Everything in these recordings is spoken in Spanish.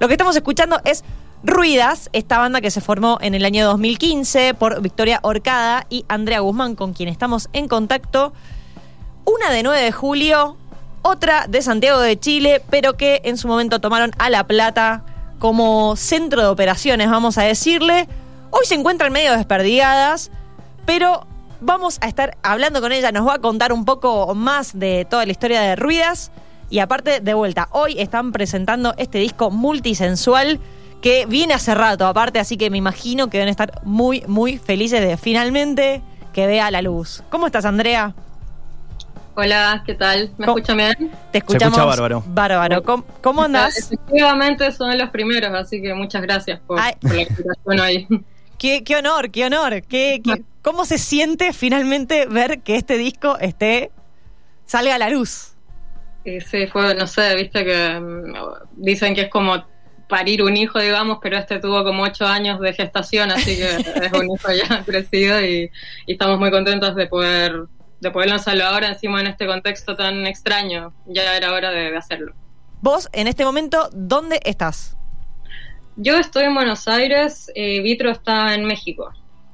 Lo que estamos escuchando es Ruidas, esta banda que se formó en el año 2015 por Victoria Orcada y Andrea Guzmán, con quien estamos en contacto. Una de 9 de julio, otra de Santiago de Chile, pero que en su momento tomaron a La Plata como centro de operaciones, vamos a decirle. Hoy se encuentran medio desperdigadas, pero vamos a estar hablando con ella, nos va a contar un poco más de toda la historia de Ruidas. Y aparte, de vuelta, hoy están presentando este disco multisensual que viene hace rato, aparte, así que me imagino que deben estar muy, muy felices de finalmente que vea la luz. ¿Cómo estás, Andrea? Hola, ¿qué tal? ¿Me escuchan bien? Te escuchamos. Se escucha bárbaro. Bárbaro. ¿Cómo, cómo andás? Efectivamente son los primeros, así que muchas gracias por, por la invitación ahí. Qué, qué honor, qué honor. Qué, qué, ¿Cómo se siente finalmente ver que este disco esté salga a la luz? Sí, fue, no sé, viste que mm, dicen que es como parir un hijo, digamos, pero este tuvo como ocho años de gestación, así que es un hijo ya crecido y, y, estamos muy contentos de poder, de poder lanzarlo ahora encima en este contexto tan extraño. Ya era hora de, de hacerlo. Vos, en este momento, ¿dónde estás? Yo estoy en Buenos Aires, y Vitro está en México.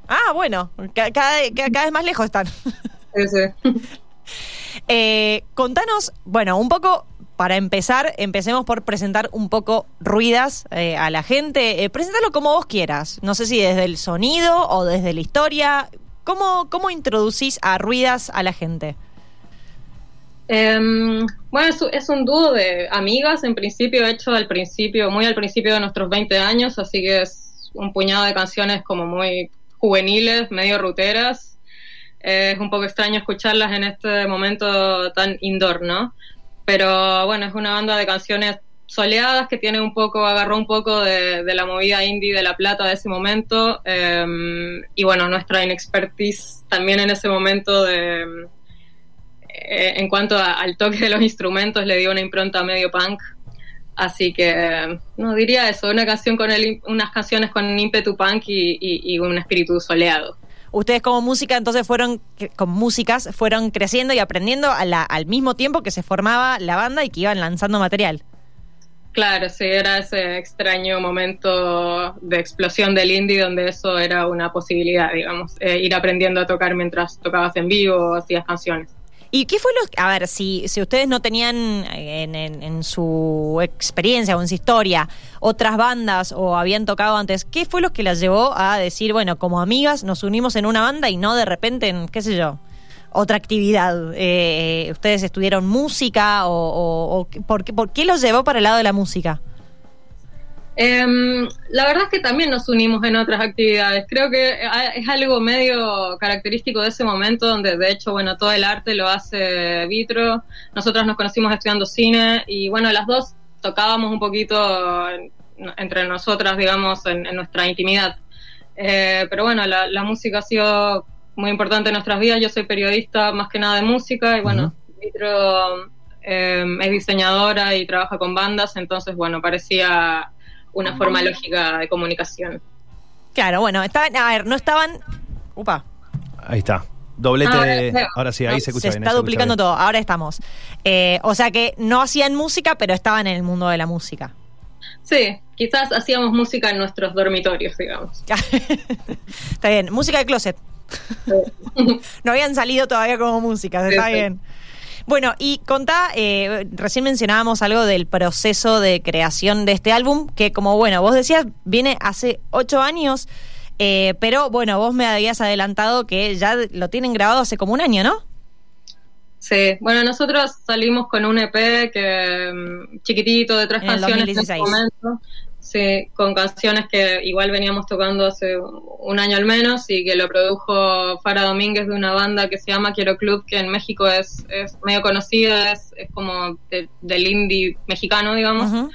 Ah, bueno, cada, cada, cada vez más lejos están. Sí, sí. Eh, contanos, bueno, un poco para empezar, empecemos por presentar un poco Ruidas eh, a la gente. Eh, preséntalo como vos quieras. No sé si desde el sonido o desde la historia. ¿Cómo, cómo introducís a Ruidas a la gente? Um, bueno, es, es, un dúo de amigas, en principio, hecho al principio, muy al principio de nuestros 20 años, así que es un puñado de canciones como muy juveniles, medio ruteras, es un poco extraño escucharlas en este momento tan indoor, ¿no? Pero bueno, es una banda de canciones soleadas que tiene un poco, agarró un poco de, de la movida indie de La Plata de ese momento eh, y bueno, nuestra inexpertise también en ese momento de, eh, en cuanto a, al toque de los instrumentos le dio una impronta medio punk. Así que no diría eso, una canción con el, unas canciones con ímpetu punk y, y, y un espíritu soleado ustedes como música entonces fueron, como músicas, fueron creciendo y aprendiendo a la, al mismo tiempo que se formaba la banda y que iban lanzando material. Claro, sí, era ese extraño momento de explosión del indie donde eso era una posibilidad, digamos, eh, ir aprendiendo a tocar mientras tocabas en vivo hacías canciones. ¿Y qué fue lo a ver, si, si ustedes no tenían en, en, su experiencia o en su historia otras bandas o habían tocado antes, qué fue lo que las llevó a decir, bueno, como amigas nos unimos en una banda y no de repente en, qué sé yo, otra actividad? Eh, ¿Ustedes estudiaron música o, o, o ¿por, qué, por qué los llevó para el lado de la música? Eh, la verdad es que también nos unimos en otras actividades. Creo que es algo medio característico de ese momento, donde de hecho, bueno, todo el arte lo hace Vitro. Nosotras nos conocimos estudiando cine y bueno, las dos tocábamos un poquito entre nosotras, digamos, en, en nuestra intimidad. Eh, pero bueno, la, la, música ha sido muy importante en nuestras vidas. Yo soy periodista más que nada de música y bueno, uh -huh. Vitro eh, es diseñadora y trabaja con bandas, entonces bueno, parecía una forma lógica de comunicación. Claro, bueno, estaban, a ver, no estaban. Upa. Ahí está. Doblete. Ah, ahora sí, ahí no, se escucha Se bien, está se duplicando todo. Ahora estamos. Eh, o sea que no hacían música, pero estaban en el mundo de la música. Sí, quizás hacíamos música en nuestros dormitorios, digamos. está bien. Música de closet. Sí. no habían salido todavía como música, está sí, bien. Bueno, y contá, eh, recién mencionábamos algo del proceso de creación de este álbum, que como, bueno, vos decías, viene hace ocho años, eh, pero bueno, vos me habías adelantado que ya lo tienen grabado hace como un año, ¿no? Sí, bueno, nosotros salimos con un EP que um, chiquitito de tres en canciones 2016. en ese momento. Sí, con canciones que igual veníamos tocando hace un año al menos y que lo produjo Fara Domínguez de una banda que se llama Quiero Club, que en México es, es medio conocida, es, es como de, del indie mexicano, digamos. Uh -huh.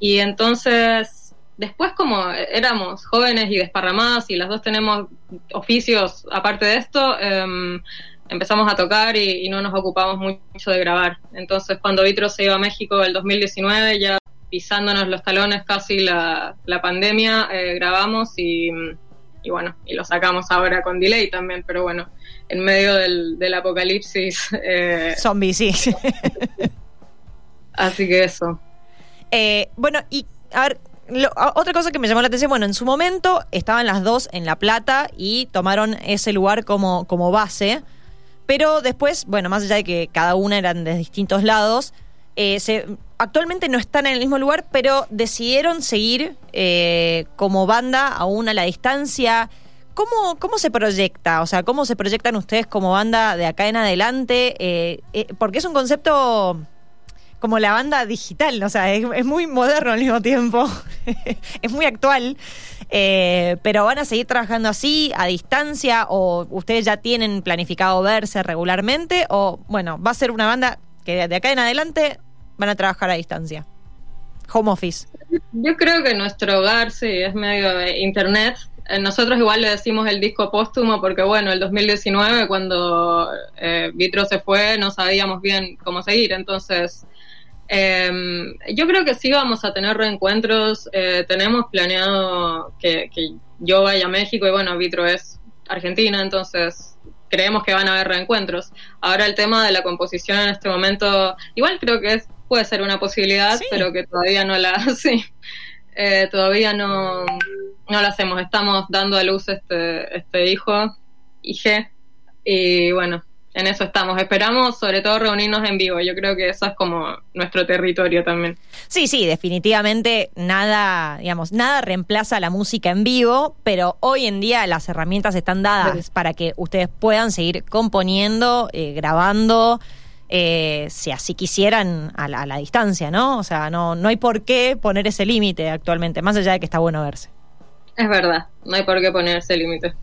Y entonces, después como éramos jóvenes y desparramadas y las dos tenemos oficios aparte de esto, eh, empezamos a tocar y, y, no nos ocupamos mucho de grabar. Entonces, cuando Vitro se iba a México el 2019, ya pisándonos los talones casi la, la pandemia, eh, grabamos y, y, bueno, y lo sacamos ahora con delay también, pero bueno, en medio del, del apocalipsis. Eh, Zombie, sí. así que eso. Eh, bueno, y a ver, otra cosa que me llamó la atención, bueno, en su momento estaban las dos en La Plata y tomaron ese lugar como, como base, pero después, bueno, más allá de que cada una eran de distintos lados, eh, actualmente no están en el mismo lugar, pero decidieron seguir eh, como banda aún a la distancia. ¿Cómo, ¿Cómo se proyecta? O sea, ¿cómo se proyectan ustedes como banda de acá en adelante? Eh, porque es un concepto como la banda digital, o sea, es, muy moderno al mismo tiempo, es muy actual, pero van a seguir trabajando así, a distancia, o ustedes ya tienen planificado verse regularmente, o bueno, va a ser una banda que de acá en adelante van a trabajar a distancia. Home office. Yo creo que nuestro hogar sí es medio de internet. Eh, nosotros igual le decimos el disco póstumo porque bueno, el 2019 cuando eh, Vitro se fue no sabíamos bien cómo seguir, entonces eh, yo creo que sí vamos a tener reencuentros. Eh, tenemos planeado que, yo vaya a México y bueno, Vitro es Argentina, entonces creemos que van a haber reencuentros. Ahora el tema de la composición en este momento, igual creo que es, puede ser una posibilidad, pero que todavía no la, sí, eh, todavía no, no la hacemos. Estamos dando a luz este, este hijo, IG, y bueno, en eso estamos. Esperamos sobre todo reunirnos en vivo. Yo creo que eso es como nuestro territorio también. Sí, sí, definitivamente nada, digamos, nada reemplaza la música en vivo, pero hoy en día las herramientas están dadas para que ustedes puedan seguir componiendo, eh, grabando. Eh, si así quisieran a la, a la, distancia, ¿no? O sea, no, no hay por qué poner ese límite actualmente, más allá de que está bueno verse. Es verdad, no hay por qué poner ese límite.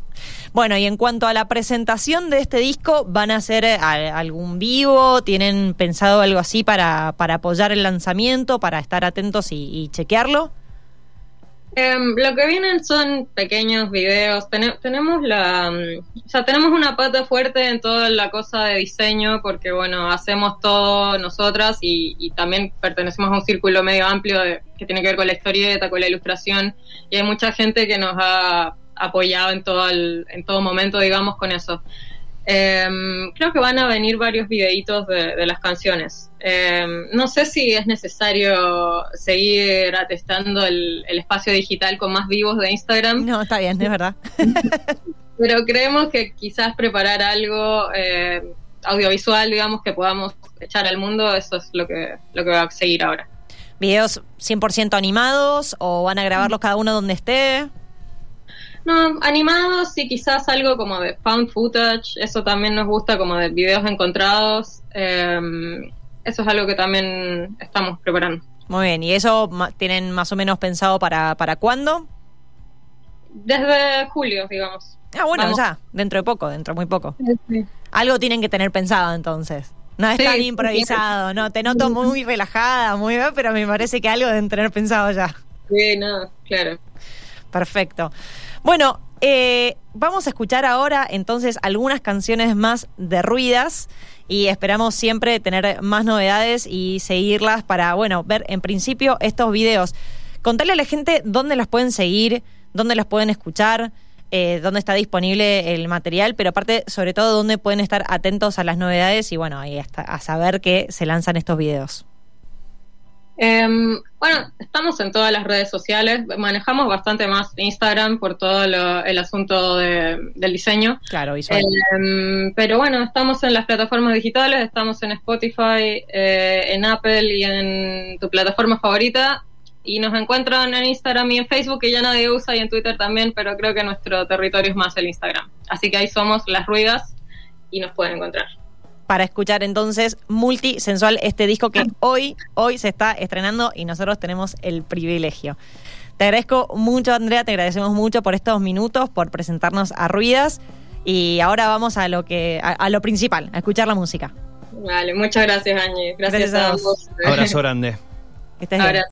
Bueno, y en cuanto a la presentación de este disco, ¿van a hacer eh, algún vivo? ¿Tienen pensado algo así para, para apoyar el lanzamiento, para estar atentos y, chequearlo? Em, lo que vienen son pequeños videos. tenemos la, mm, o sea, tenemos una pata fuerte en toda la cosa de diseño porque, bueno, hacemos todo nosotras y, también pertenecemos a un círculo medio amplio que tiene que ver con la historieta, con la ilustración y hay mucha gente que nos ha apoyado en todo, en todo momento, digamos, con eso. Em, creo que van a venir varios videitos de, las canciones. Em, no sé si es necesario seguir atestando el, espacio digital con más vivos de Instagram. No, está bien, es verdad. Pero creemos que quizás preparar algo eh, audiovisual, digamos, que podamos echar al mundo, eso es lo que, lo que va a seguir ahora. ¿Videos 100% animados o van a grabarlos cada uno donde esté? No, animados sí, quizás algo como de found footage, eso también nos gusta, como de videos encontrados. Em, eso es algo que también estamos preparando. Muy bien, ¿y eso tienen más o menos pensado para, para cuándo? Desde julio, digamos. Ah, bueno, ya, dentro de poco, dentro de muy poco. Algo tienen que tener pensado entonces. No es tan improvisado, no, te noto muy relajada, muy bien, pero me parece que algo deben tener pensado ya. Sí, no, claro. Perfecto. Bueno, eh, vamos a escuchar ahora entonces algunas canciones más de Ruidas y esperamos siempre tener más novedades y seguirlas para, bueno, ver en principio estos videos. Contarle a la gente dónde las pueden seguir, dónde las pueden escuchar, eh, dónde está disponible el material, pero aparte, sobre todo, dónde pueden estar atentos a las novedades y, bueno, ahí a saber que se lanzan estos videos. Em, bueno, estamos en todas las redes sociales, manejamos bastante más Instagram por todo el asunto del diseño. Claro, visual. Em, pero bueno, estamos en las plataformas digitales, estamos en Spotify, eh, en Apple y en tu plataforma favorita. Y nos encuentran en Instagram y en Facebook, que ya nadie usa, y en Twitter también, pero creo que nuestro territorio es más el Instagram. Así que ahí somos las ruidas y nos pueden encontrar para escuchar entonces multisensual este disco que hoy, hoy se está estrenando y nosotros tenemos el privilegio. Te agradezco mucho, Andrea, te agradecemos mucho por estos minutos, por presentarnos a Ruidas. Y ahora vamos a lo que, a, lo principal, a escuchar la música. Vale, muchas gracias, Añe. Gracias, a vos. Abrazo grande. Abrazo.